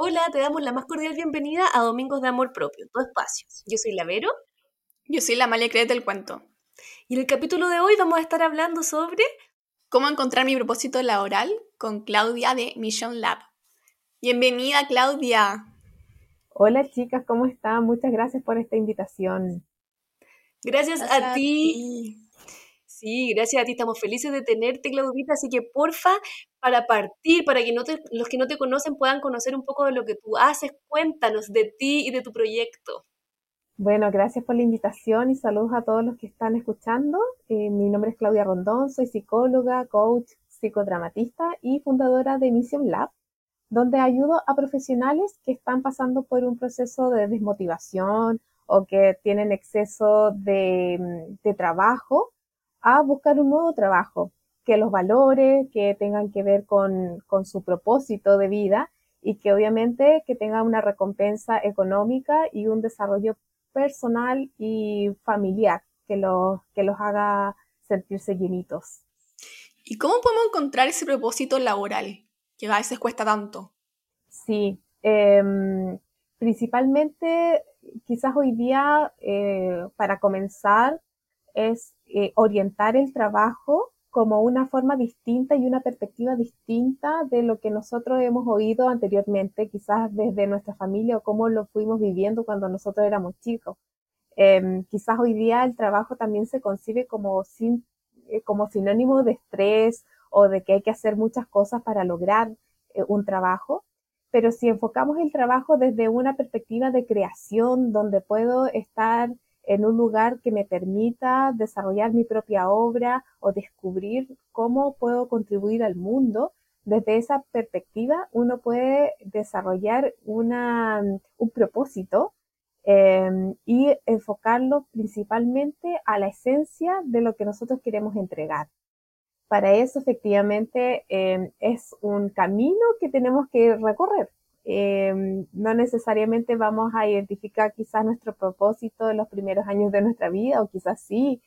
Hola, te damos la más cordial bienvenida a Domingos de Amor Propio, tu espacio. Yo soy la Vero. Yo soy la Malia Créete del cuento. Y en el capítulo de hoy vamos a estar hablando sobre cómo encontrar mi propósito laboral con Claudia de Mission Lab. Bienvenida, Claudia. Hola, chicas, ¿cómo están? Muchas gracias por esta invitación. Gracias, a, ti. Sí, gracias a ti. Estamos felices de tenerte, Claudita. Así que, porfa, para partir, para que no los que no te conocen puedan conocer un poco de lo que tú haces, cuéntanos de ti y de tu proyecto. Bueno, gracias por la invitación y saludos a todos los que están escuchando. Eh, mi nombre es Claudia Rondón, soy psicóloga, coach, psicodramatista y fundadora de Mission Lab, donde ayudo a profesionales que están pasando por un proceso de desmotivación o que tienen exceso de, de trabajo a buscar un nuevo trabajo que los valore, que tengan que ver con, con su propósito de vida y que obviamente que tenga una recompensa económica y un desarrollo personal y familiar que los, que los haga sentirse llenitos. ¿Y cómo podemos encontrar ese propósito laboral que a veces cuesta tanto? Sí, em, principalmente quizás hoy día eh, para comenzar es eh, orientar el trabajo como una forma distinta y una perspectiva distinta de lo que nosotros hemos oído anteriormente, quizás desde nuestra familia o cómo lo fuimos viviendo cuando nosotros éramos chicos. Em, quizás hoy día el trabajo también se concibe como, sin, eh, como sinónimo de estrés o de que hay que hacer muchas cosas para lograr eh, un trabajo, pero si enfocamos el trabajo desde una perspectiva de creación, donde puedo estar en un lugar que me permita desarrollar mi propia obra o descubrir cómo puedo contribuir al mundo. Desde esa perspectiva, uno puede desarrollar una, un propósito em, y enfocarlo principalmente a la esencia de lo que nosotros queremos entregar. Para eso, efectivamente, em, es un camino que tenemos que recorrer. Em, no necesariamente vamos a identificar quizás nuestro propósito en los primeros años de nuestra vida, o quizás sí,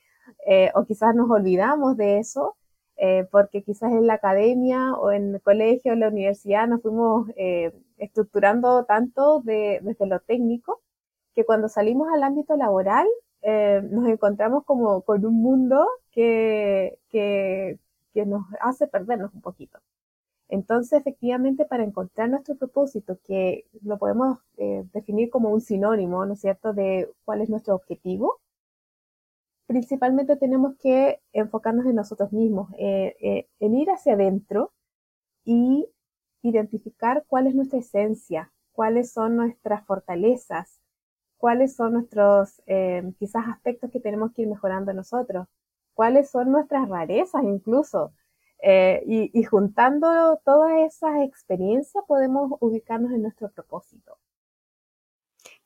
eh, o quizás nos olvidamos de eso, eh, porque quizás en la academia o en el colegio o la universidad nos fuimos eh, estructurando tanto desde lo técnico, que cuando salimos al ámbito laboral nos encontramos como con un mundo que, que, que nos hace perdernos un poquito. Entonces, efectivamente, para encontrar nuestro propósito, que lo podemos eh, definir como un sinónimo, ¿no es cierto?, de cuál es nuestro objetivo, principalmente tenemos que enfocarnos en nosotros mismos, eh, eh, en ir hacia adentro y identificar cuál es nuestra esencia, cuáles son nuestras fortalezas, cuáles son nuestros quizás aspectos que tenemos que ir mejorando nosotros, cuáles son nuestras rarezas incluso, eh, y, juntando todas esas experiencias podemos ubicarnos en nuestro propósito.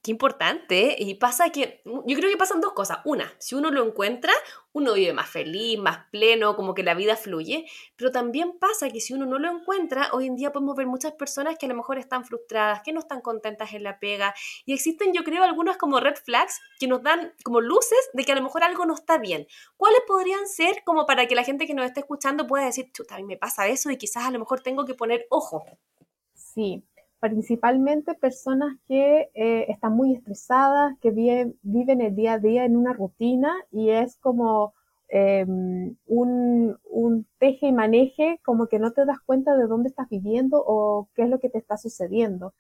Qué importante. Y pasa que, yo creo que pasan dos cosas. Una, si uno lo encuentra, uno vive más feliz, más pleno, como que la vida fluye. Pero también pasa que si uno no lo encuentra, hoy en día podemos ver muchas personas que a lo mejor están frustradas, que no están contentas en la pega. Y existen, yo creo, algunas como red flags que nos dan como luces de que a lo mejor algo no está bien. ¿Cuáles podrían ser como para que la gente que nos esté escuchando pueda decir, chuta, a mí me pasa eso y quizás a lo mejor tengo que poner ojo? Sí, principalmente personas que eh, están muy estresadas, que viven, el día a día en una rutina y es como em, un, un, teje y maneje, como que no te das cuenta de dónde estás viviendo o qué es lo que te está sucediendo.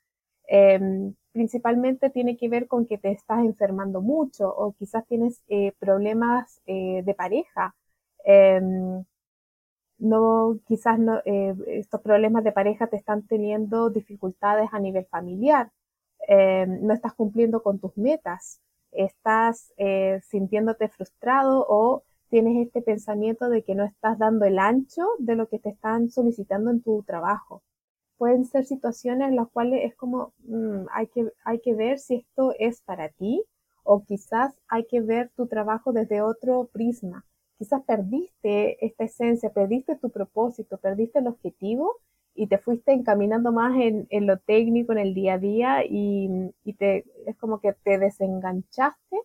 Em, principalmente tiene que ver con que te estás enfermando mucho o quizás tienes eh, problemas eh, de pareja. No, quizás no, eh, estos problemas de pareja te están teniendo dificultades a nivel familiar, eh, no estás cumpliendo con tus metas, estás eh, sintiéndote frustrado o tienes este pensamiento de que no estás dando el ancho de lo que te están solicitando en tu trabajo. Pueden ser situaciones en las cuales es como mm, hay, que, hay que ver si esto es para ti o quizás hay que ver tu trabajo desde otro prisma quizás perdiste esta esencia, perdiste tu propósito, perdiste el objetivo y te fuiste encaminando más en, lo técnico, en el día a día y, te, es como que te desenganchaste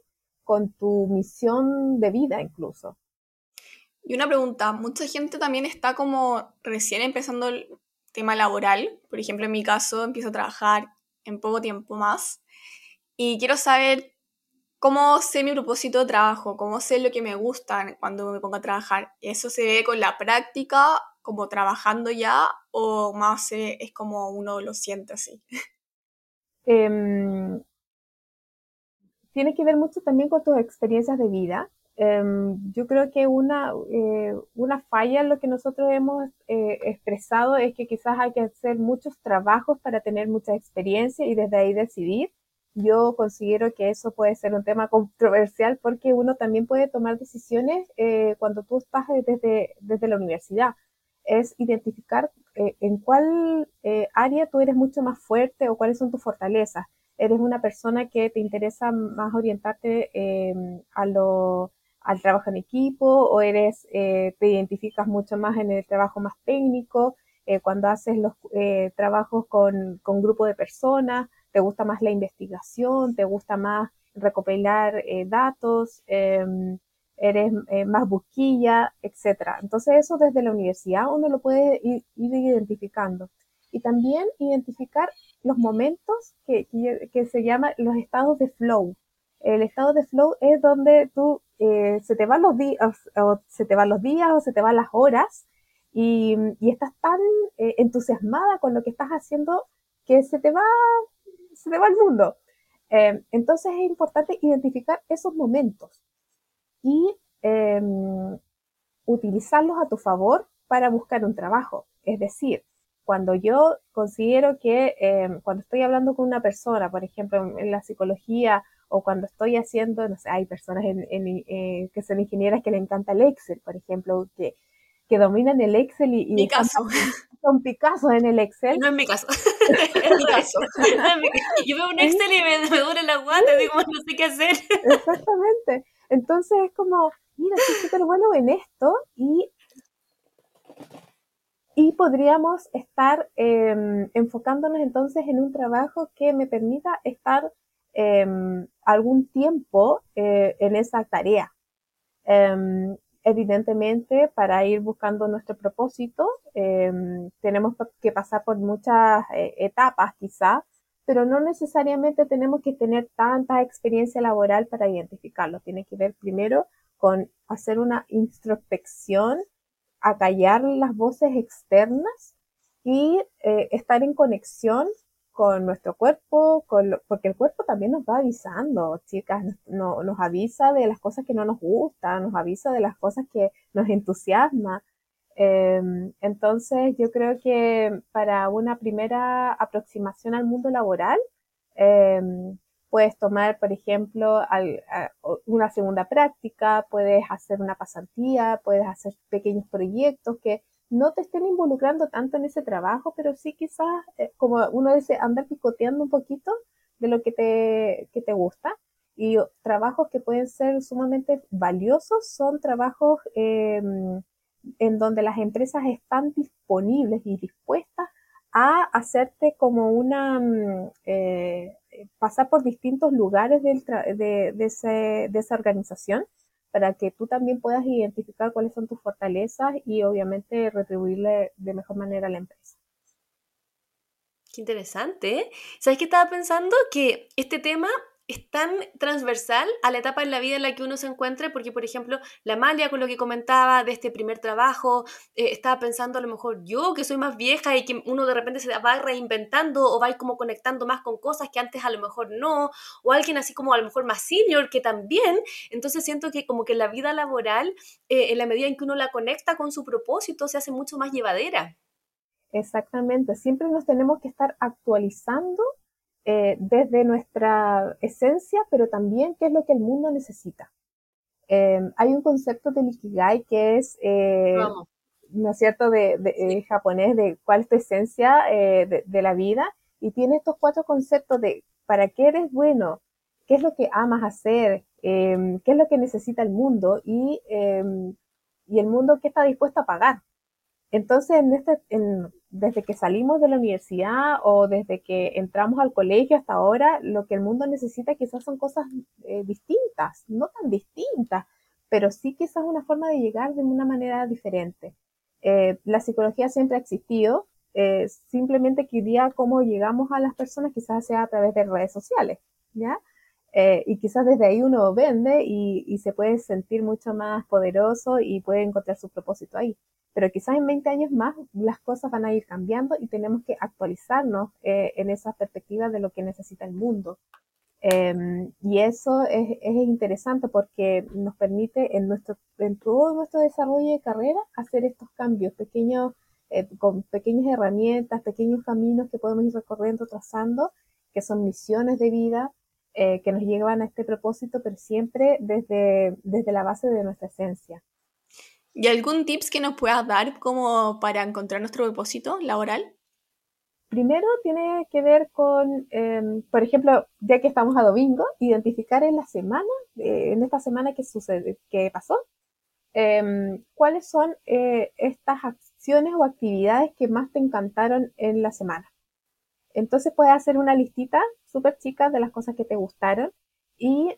con tu misión de vida incluso. Y una pregunta, mucha gente también está como recién empezando tema laboral. Por ejemplo, en mi caso, empiezo a trabajar en poco tiempo más. Y quiero saber cómo sé mi propósito de trabajo, cómo sé lo que me gusta cuando me pongo a trabajar. ¿Eso se ve con la práctica, como trabajando ya, o más es como uno lo siente así? Em, tiene que ver mucho también con tus experiencias de vida. Em, yo creo que una, eh, una falla en lo que nosotros hemos eh, expresado es que quizás hay que hacer muchos trabajos para tener mucha experiencia y desde ahí decidir. Yo considero que eso puede ser un tema controversial porque uno también puede tomar decisiones eh, cuando tú estás desde, desde la universidad. Es identificar en cuál área tú eres mucho más fuerte o cuáles son tus fortalezas. ¿Eres una persona que te interesa más orientarte a lo al trabajo en equipo o eres, eh, te identificas mucho más en el trabajo más técnico, eh, cuando haces los eh, trabajos con, con grupo de personas, te gusta más la investigación, te gusta más recopilar datos, em, eres más busquilla, etcétera. Entonces eso desde la universidad uno lo puede ir, identificando. Y también identificar los momentos que, que se llaman los estados de flow. El estado de flow es donde tú eh, se te van los días, o se te van los días, o se te van las horas, y, estás tan eh, entusiasmada con lo que estás haciendo que se te va, se te va el mundo. Eh, entonces es importante identificar esos momentos y em, utilizarlos a tu favor para buscar un trabajo. Es decir, cuando yo considero que em, cuando estoy hablando con una persona, por ejemplo, en la psicología o cuando estoy haciendo, no sé, hay personas eh, que son ingenieras que le encanta el Excel, por ejemplo, que, que dominan el Excel y, mi caso. son Picasso en el Excel. No es mi caso. es mi caso. Yo veo un Excel y me, me duele la guata, digo, no sé qué hacer. Exactamente. Entonces es como, mira, soy súper bueno en esto y, y podríamos estar em, enfocándonos entonces en un trabajo que me permita estar Em, algún tiempo eh, en esa tarea. Em, evidentemente, para ir buscando nuestro propósito, em, tenemos que pasar por muchas eh, etapas quizá, pero no necesariamente tenemos que tener tanta experiencia laboral para identificarlo. Tiene que ver primero con hacer una introspección, acallar las voces externas y eh, estar en conexión con nuestro cuerpo, con porque el cuerpo también nos va avisando, chicas, no, nos avisa de las cosas que no nos gustan, nos avisa de las cosas que nos entusiasma. Em, entonces, yo creo que para una primera aproximación al mundo laboral, em, puedes tomar, por ejemplo, una segunda práctica, puedes hacer una pasantía, puedes hacer pequeños proyectos que no te estén involucrando tanto en ese trabajo, pero sí quizás, eh, como uno dice, andar picoteando un poquito de lo que te, que te gusta. Y trabajos que pueden ser sumamente valiosos son trabajos em, en donde las empresas están disponibles y dispuestas a hacerte como una, mm, eh, pasar por distintos lugares del de, ese, de esa organización para que tú también puedas identificar cuáles son tus fortalezas y obviamente retribuirle de mejor manera a la empresa. Qué interesante. ¿eh? ¿Sabes qué estaba pensando? Que este tema es tan transversal a la etapa en la vida en la que uno se encuentre, porque por ejemplo, la Malia con lo que comentaba de este primer trabajo, eh, estaba pensando a lo mejor yo que soy más vieja y que uno de repente se va reinventando o va como conectando más con cosas que antes a lo mejor no, o alguien así como a lo mejor más senior que también, entonces siento que como que la vida laboral, eh, en la medida en que uno la conecta con su propósito, se hace mucho más llevadera. Exactamente, siempre nos tenemos que estar actualizando eh, desde nuestra esencia, pero también qué es lo que el mundo necesita. Em, hay un concepto de Ikigai que es, eh, ¿no es cierto?, de, japonés, de cuál es tu esencia eh, de, la vida, y tiene estos cuatro conceptos de para qué eres bueno, qué es lo que amas hacer, em, qué es lo que necesita el mundo y, em, y el mundo qué está dispuesto a pagar. Entonces, en este, en, desde que salimos de la universidad o desde que entramos al colegio hasta ahora, lo que el mundo necesita quizás son cosas eh, distintas, no tan distintas, pero sí quizás una forma de llegar de una manera diferente. Eh, la psicología siempre ha existido, eh, simplemente que día cómo llegamos a las personas quizás sea a través de redes sociales, ¿ya? Y quizás desde ahí uno vende y, se puede sentir mucho más poderoso y puede encontrar su propósito ahí. Pero quizás en 20 años más las cosas van a ir cambiando y tenemos que actualizarnos eh, en esa perspectiva de lo que necesita el mundo. Eh, y eso es, es, interesante porque nos permite en, nuestro, en todo nuestro desarrollo de carrera hacer estos cambios pequeños, eh, con pequeñas herramientas, pequeños caminos que podemos ir recorriendo, trazando, que son misiones de vida, eh, que nos llevan a este propósito, pero siempre desde, desde la base de nuestra esencia. ¿Y algún tips que nos puedas dar como para encontrar nuestro propósito laboral? Primero tiene que ver con, eh, por ejemplo, ya que estamos a domingo, identificar en la semana, eh, en esta semana que sucede, que pasó, eh, cuáles son eh, estas acciones o actividades que más te encantaron en la semana. Entonces puedes hacer una listita súper chica de las cosas que te gustaron y,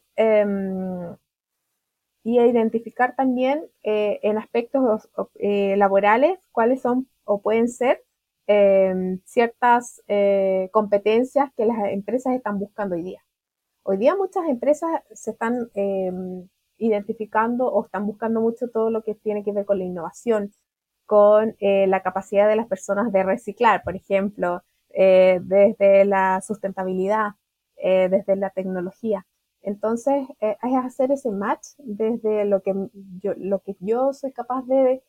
y identificar también eh, en aspectos eh, laborales cuáles son o pueden ser em, ciertas eh, competencias que las empresas están buscando hoy día. Hoy día muchas empresas se están em, identificando o están buscando mucho todo lo que tiene que ver con la innovación, con eh, la capacidad de las personas de reciclar, por ejemplo, desde la sustentabilidad, desde la tecnología. Entonces, eh, es hacer ese match desde lo que yo, lo que yo soy capaz de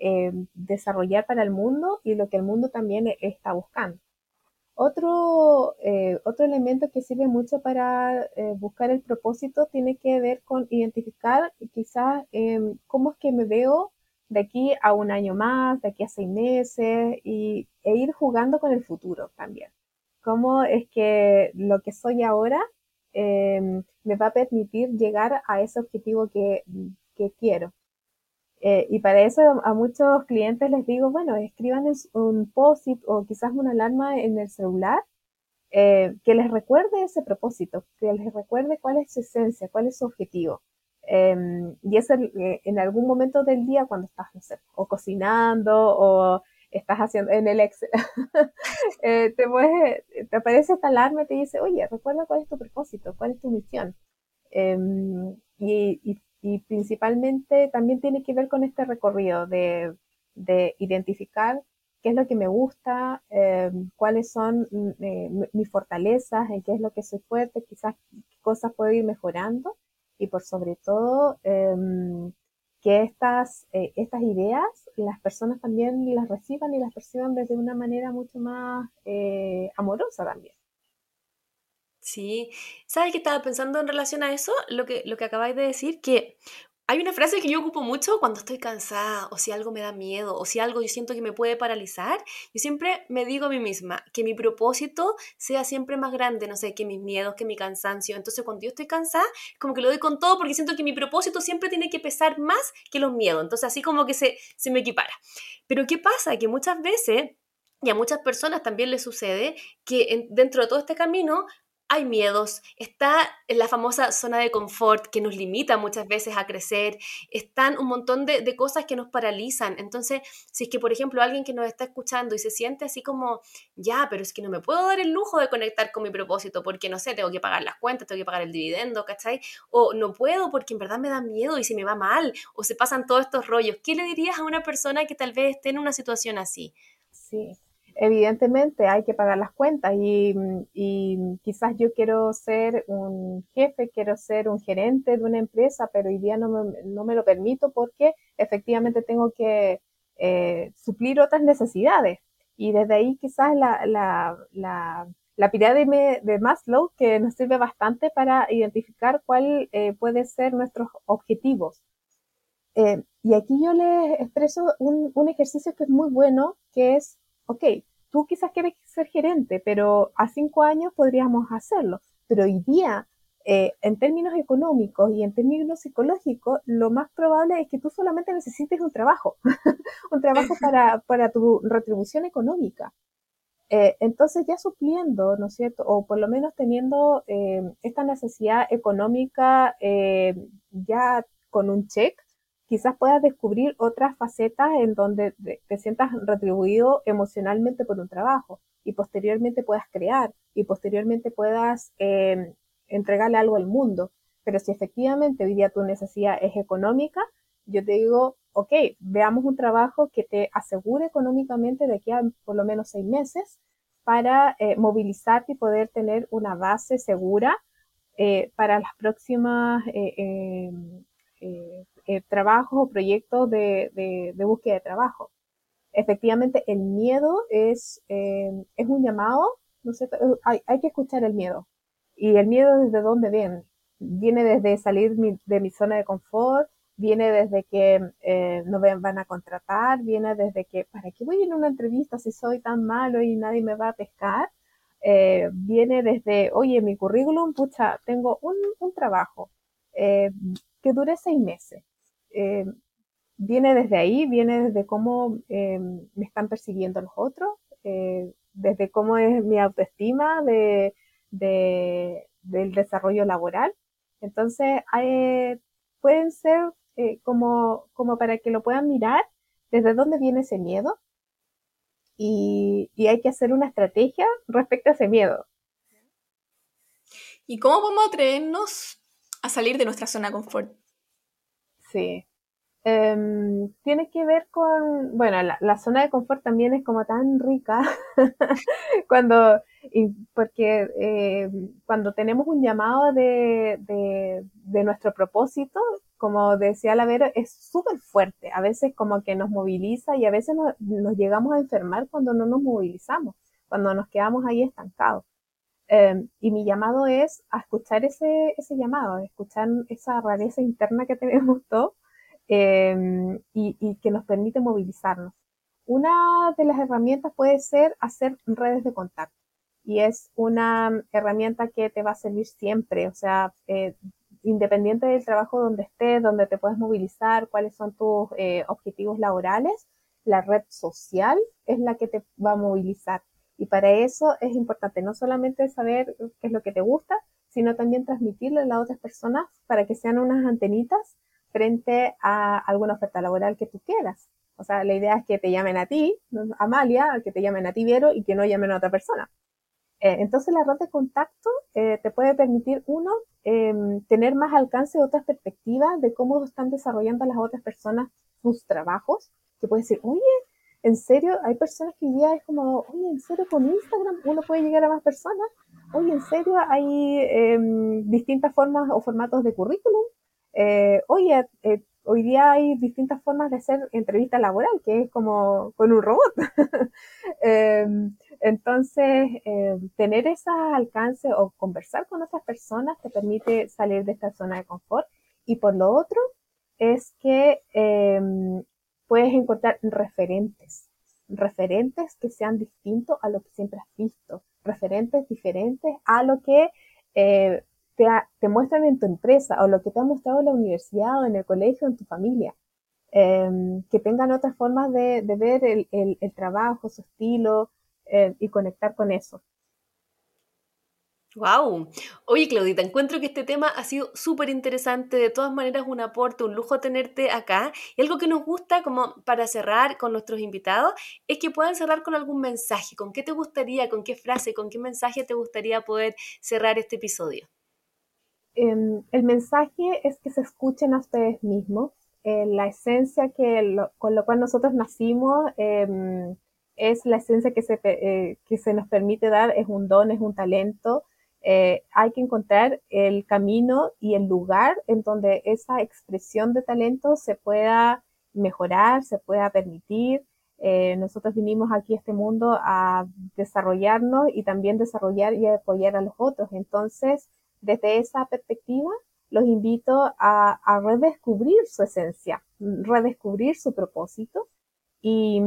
eh, desarrollar para el mundo y lo que el mundo también está buscando. Otro, eh, otro elemento que sirve mucho para buscar el propósito tiene que ver con identificar quizás em, cómo es que me veo de aquí a un año más, de aquí a seis meses, y, e ir jugando con el futuro también. Cómo es que lo que soy ahora eh, me va a permitir llegar a ese objetivo que, quiero. Eh, y para eso a muchos clientes les digo, bueno, escriban un post-it o quizás una alarma en el celular eh, que les recuerde ese propósito, que les recuerde cuál es su esencia, cuál es su objetivo. Eh, y es eh, en algún momento del día cuando estás, o cocinando o estás haciendo en el Excel, eh, te, puedes, te aparece esta alarma y te dice, oye, recuerda cuál es tu propósito, cuál es tu misión. Em, y, y, principalmente también tiene que ver con este recorrido de, de identificar qué es lo que me gusta, eh, cuáles son eh, mis fortalezas, en qué es lo que soy fuerte, quizás qué cosas puedo ir mejorando y por sobre todo eh, que estas, eh, estas ideas las personas también las reciban y las perciban desde una manera mucho más eh, amorosa también. Sí, ¿sabes qué estaba pensando en relación a eso? Lo que, lo que acabáis de decir, que hay una frase que yo ocupo mucho cuando estoy cansada o si algo me da miedo o si algo yo siento que me puede paralizar. Yo siempre me digo a mí misma que mi propósito sea siempre más grande, no sé, que mis miedos, que mi cansancio. Entonces cuando yo estoy cansada, como que lo doy con todo porque siento que mi propósito siempre tiene que pesar más que los miedos. Entonces así como que se, se me equipara. Pero ¿qué pasa? Que muchas veces... Y a muchas personas también les sucede que en, dentro de todo este camino hay miedos, está la famosa zona de confort que nos limita muchas veces a crecer, están un montón de, de, cosas que nos paralizan. Entonces, si es que, por ejemplo, alguien que nos está escuchando y se siente así como, ya, pero es que no me puedo dar el lujo de conectar con mi propósito porque, no sé, tengo que pagar las cuentas, tengo que pagar el dividendo, ¿cachai? O no puedo porque en verdad me da miedo y si me va mal, o se pasan todos estos rollos. ¿Qué le dirías a una persona que tal vez esté en una situación así? Sí, evidentemente hay que pagar las cuentas y, y, quizás yo quiero ser un jefe, quiero ser un gerente de una empresa, pero hoy día no me, no me lo permito porque efectivamente tengo que eh, suplir otras necesidades. Y desde ahí quizás la, la, la, la pirámide de Maslow que nos sirve bastante para identificar cuál eh, puede ser nuestros objetivos. Eh, y aquí yo les expreso un, un ejercicio que es muy bueno, que es ok, tú quizás quieres ser gerente, pero a cinco años podríamos hacerlo. Pero hoy día, eh, en términos económicos y en términos psicológicos, lo más probable es que tú solamente necesites un trabajo, un trabajo para, para tu retribución económica. Eh, entonces ya supliendo, ¿no es cierto? O por lo menos teniendo eh, esta necesidad económica ya con un check, quizás puedas descubrir otras facetas en donde te sientas retribuido emocionalmente por un trabajo y posteriormente puedas crear y posteriormente puedas eh, entregarle algo al mundo. Pero si efectivamente hoy día tu necesidad es económica, yo te digo, ok, veamos un trabajo que te asegure económicamente de aquí a por lo menos seis meses para eh, movilizarte y poder tener una base segura eh, para las próximas eh, trabajos o proyectos de, búsqueda de trabajo. Efectivamente, el miedo es, es un llamado, no sé, hay, hay que escuchar el miedo. ¿Y el miedo desde dónde viene? Viene desde salir de mi zona de confort, viene desde que eh, no me van a contratar, viene desde que, ¿para qué voy a una entrevista si soy tan malo y nadie me va a pescar? Eh, viene desde, oye, mi currículum, pucha, tengo un, trabajo eh, que dure seis meses. Viene desde ahí, viene desde cómo me están percibiendo los otros, desde cómo es mi autoestima de, del desarrollo laboral. Entonces, pueden ser eh, como, como para que lo puedan mirar desde dónde viene ese miedo y, y hay que hacer una estrategia respecto a ese miedo. ¿Y cómo podemos atrevernos a salir de nuestra zona de confort? Sí. Em, tiene que ver con, bueno, la, zona de confort también es como tan rica cuando, porque eh, cuando tenemos un llamado de, de, de, nuestro propósito, como decía la Vero, es súper fuerte. A veces como que nos moviliza y a veces nos, llegamos a enfermar cuando no nos movilizamos, cuando nos quedamos ahí estancados. Em, y mi llamado es a escuchar ese, ese llamado, escuchar esa rareza interna que tenemos todos em, y, y que nos permite movilizarnos. Una de las herramientas puede ser hacer redes de contacto y es una herramienta que te va a servir siempre, o sea, eh, independiente del trabajo donde estés, donde te puedes movilizar, cuáles son tus eh, objetivos laborales, la red social es la que te va a movilizar. Y para eso es importante no solamente saber qué es lo que te gusta, sino también transmitirle a las otras personas para que sean unas antenitas frente a alguna oferta laboral que tú quieras. O sea, la idea es que te llamen a ti, Amalia, que te llamen a ti, Viero, y que no llamen a otra persona. Eh, entonces la red de contacto eh, te puede permitir, uno, em, tener más alcance de otras perspectivas de cómo están desarrollando las otras personas sus trabajos, que puede decir, oye, en serio, hay personas que ya es como, oye, en serio, con Instagram uno puede llegar a más personas, oye, en serio, hay em, distintas formas o formatos de currículum, eh, oye, hoy día hay distintas formas de hacer entrevista laboral, que es como con un robot. Em, entonces, eh, tener ese alcance o conversar con otras personas te permite salir de esta zona de confort. Y por lo otro, es que em, puedes encontrar referentes, referentes que sean distintos a lo que siempre has visto, referentes diferentes a lo que eh, te, muestran en tu empresa o lo que te ha mostrado en la universidad o en el colegio, en tu familia. Em, que tengan otras formas de, ver el, trabajo, su estilo eh, y conectar con eso. Wow. Oye, Claudita, encuentro que este tema ha sido súper interesante. De todas maneras, un aporte, un lujo tenerte acá. Y algo que nos gusta, como para cerrar con nuestros invitados, es que puedan cerrar con algún mensaje. ¿Con qué te gustaría, con qué frase, con qué mensaje te gustaría poder cerrar este episodio? Em, el mensaje es que se escuchen a ustedes mismos. Eh, la esencia que con lo cual nosotros nacimos em, es la esencia que se, eh, que se nos permite dar, es un don, es un talento. Eh, hay que encontrar el camino y el lugar en donde esa expresión de talento se pueda mejorar, se pueda permitir. nosotros vinimos aquí a este mundo a desarrollarnos y también desarrollar y apoyar a los otros. Entonces, desde esa perspectiva, los invito a, redescubrir su esencia, redescubrir su propósito y,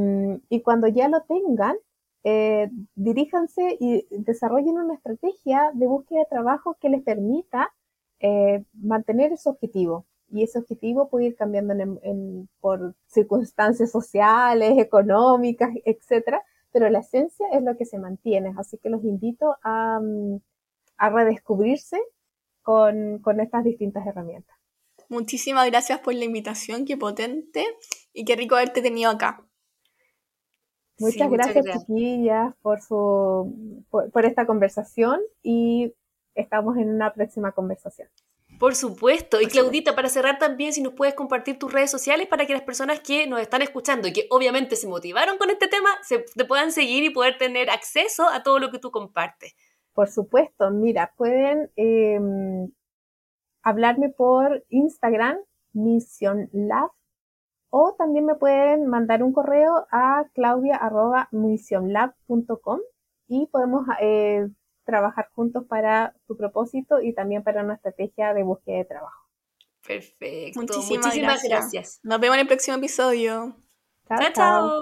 cuando ya lo tengan, eh, diríjanse y desarrollen una estrategia de búsqueda de trabajo que les permita eh, mantener ese objetivo. Y ese objetivo puede ir cambiando por circunstancias sociales, económicas, etcétera, pero la esencia es lo que se mantiene. Así que los invito a, a redescubrirse con, estas distintas herramientas. Muchísimas gracias por la invitación, qué potente y qué rico haberte tenido acá. Muchas, gracias, chiquillas, por, su, por esta conversación y estamos en una próxima conversación. Por supuesto. Y Claudita, para cerrar también, si nos puedes compartir tus redes sociales para que las personas que nos están escuchando y que obviamente se motivaron con este tema, se te puedan seguir y poder tener acceso a todo lo que tú compartes. Por supuesto, mira, pueden em, hablarme por Instagram, Mission Lab, o también me pueden mandar un correo a claudia.missionlab.com y podemos eh, trabajar juntos para tu propósito y también para una estrategia de búsqueda de trabajo. Perfecto. Muchísimas, gracias. Nos vemos en el próximo episodio. chao. chao.